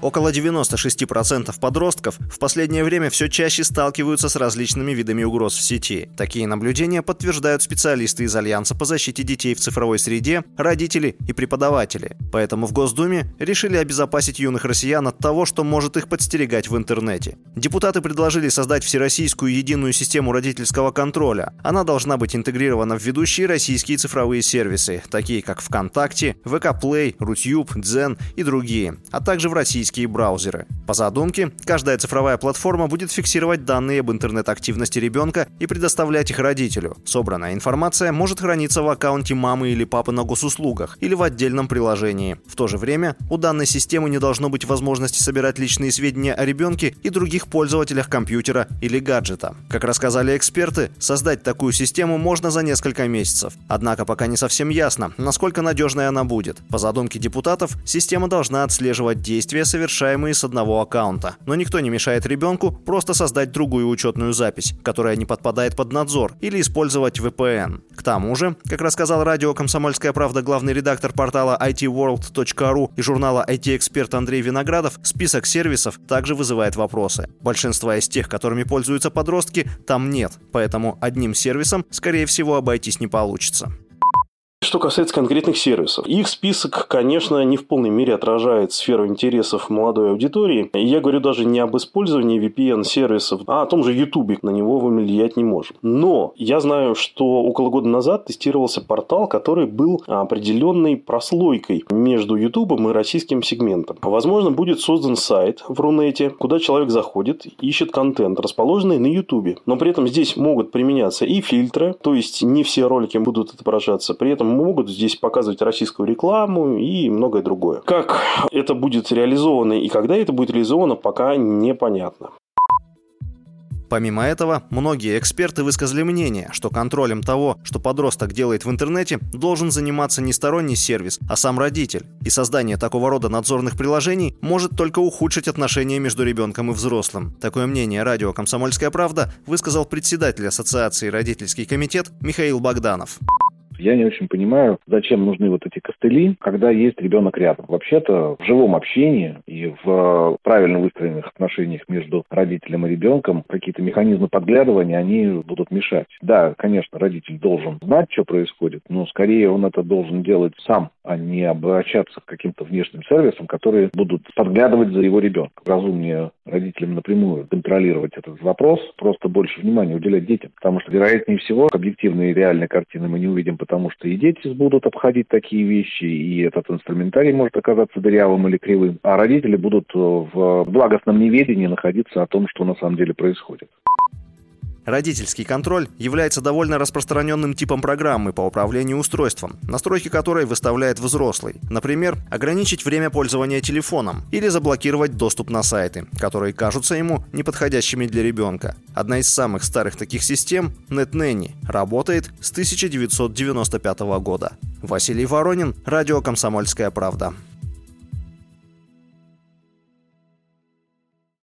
Около 96% подростков в последнее время все чаще сталкиваются с различными видами угроз в сети. Такие наблюдения подтверждают специалисты из Альянса по защите детей в цифровой среде, родители и преподаватели. Поэтому в Госдуме решили обезопасить юных россиян от того, что может их подстерегать в интернете. Депутаты предложили создать всероссийскую единую систему родительского контроля. Она должна быть интегрирована в ведущие российские цифровые сервисы, такие как ВКонтакте, ВК Play, Рутюб, Дзен и другие, а также в российские российские браузеры. По задумке, каждая цифровая платформа будет фиксировать данные об интернет-активности ребенка и предоставлять их родителю. Собранная информация может храниться в аккаунте мамы или папы на госуслугах или в отдельном приложении. В то же время у данной системы не должно быть возможности собирать личные сведения о ребенке и других пользователях компьютера или гаджета. Как рассказали эксперты, создать такую систему можно за несколько месяцев. Однако пока не совсем ясно, насколько надежной она будет. По задумке депутатов, система должна отслеживать действия, совершаемые с одного аккаунта. Но никто не мешает ребенку просто создать другую учетную запись, которая не подпадает под надзор, или использовать VPN. К тому же, как рассказал радио «Комсомольская правда» главный редактор портала itworld.ru и журнала IT-эксперт Андрей Виноградов, список сервисов также вызывает вопросы. Большинства из тех, которыми пользуются подростки, там нет, поэтому одним сервисом, скорее всего, обойтись не получится. Что касается конкретных сервисов, их список, конечно, не в полной мере отражает сферу интересов молодой аудитории. Я говорю даже не об использовании VPN-сервисов, а о том же YouTube. На него мы влиять не можем. Но я знаю, что около года назад тестировался портал, который был определенной прослойкой между YouTube и российским сегментом. Возможно, будет создан сайт в Рунете, куда человек заходит, ищет контент, расположенный на YouTube. Но при этом здесь могут применяться и фильтры, то есть не все ролики будут отображаться. При этом могут здесь показывать российскую рекламу и многое другое. Как это будет реализовано и когда это будет реализовано, пока непонятно. Помимо этого, многие эксперты высказали мнение, что контролем того, что подросток делает в интернете, должен заниматься не сторонний сервис, а сам родитель. И создание такого рода надзорных приложений может только ухудшить отношения между ребенком и взрослым. Такое мнение радио «Комсомольская правда» высказал председатель Ассоциации «Родительский комитет» Михаил Богданов. Я не очень понимаю, зачем нужны вот эти костыли, когда есть ребенок рядом. Вообще-то в живом общении и в правильно выстроенных отношениях между родителем и ребенком какие-то механизмы подглядывания, они будут мешать. Да, конечно, родитель должен знать, что происходит, но скорее он это должен делать сам, а не обращаться к каким-то внешним сервисам, которые будут подглядывать за его ребенком. Разумнее родителям напрямую контролировать этот вопрос, просто больше внимания уделять детям, потому что, вероятнее всего, объективные реальные картины мы не увидим, потому что и дети будут обходить такие вещи, и этот инструментарий может оказаться дырявым или кривым, а родители будут в благостном неведении находиться о том, что на самом деле происходит. Родительский контроль является довольно распространенным типом программы по управлению устройством, настройки которой выставляет взрослый. Например, ограничить время пользования телефоном или заблокировать доступ на сайты, которые кажутся ему неподходящими для ребенка. Одна из самых старых таких систем – NetNanny, работает с 1995 года. Василий Воронин, радио «Комсомольская правда».